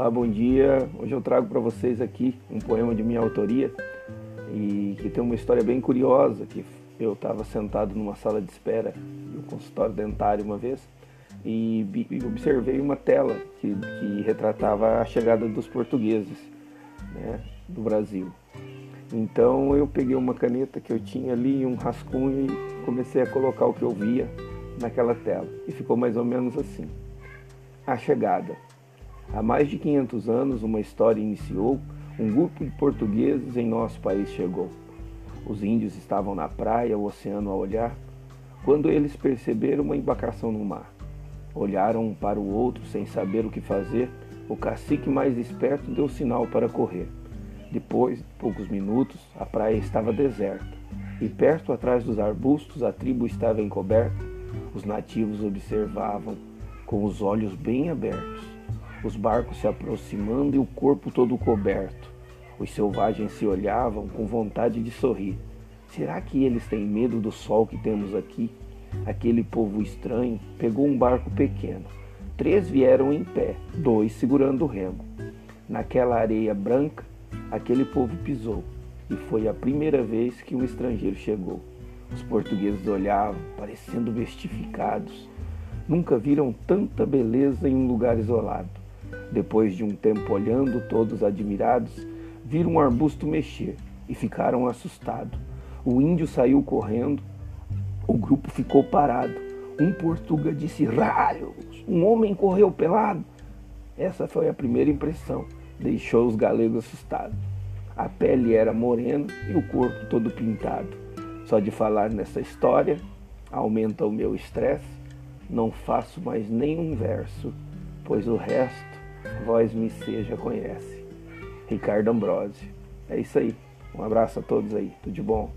Olá, bom dia. Hoje eu trago para vocês aqui um poema de minha autoria e que tem uma história bem curiosa, que eu estava sentado numa sala de espera do consultório dentário uma vez e, observei uma tela que, que, retratava a chegada dos portugueses né, do Brasil. Então eu peguei uma caneta que eu tinha ali, um rascunho e comecei a colocar o que eu via naquela tela. E ficou mais ou menos assim. A chegada. Há mais de 500 anos, uma história iniciou, um grupo de portugueses em nosso país chegou. Os índios estavam na praia, o oceano a olhar, quando eles perceberam uma embarcação no mar. Olharam um para o outro sem saber o que fazer. O cacique mais esperto deu sinal para correr. Depois de poucos minutos, a praia estava deserta, e perto atrás dos arbustos a tribo estava encoberta. Os nativos observavam com os olhos bem abertos, os barcos se aproximando e o corpo todo coberto. Os selvagens se olhavam com vontade de sorrir. Será que eles têm medo do sol que temos aqui? Aquele povo estranho pegou um barco pequeno. Três vieram em pé, dois segurando o remo. Naquela areia branca, aquele povo pisou, e foi a primeira vez que um estrangeiro chegou. Os portugueses olhavam, parecendo bestificados. Nunca viram tanta beleza em um lugar isolado. Depois de um tempo olhando, todos admirados, viram um arbusto mexer e ficaram assustados. O índio saiu correndo, o grupo ficou parado. Um portuga disse: Ralhos! Um homem correu pelado. Essa foi a primeira impressão. Deixou os galegos assustados. A pele era morena e o corpo todo pintado. Só de falar nessa história aumenta o meu estresse. Não faço mais nenhum verso, pois o resto vós me seja conhece. Ricardo Ambrosio. É isso aí. Um abraço a todos aí. Tudo de bom.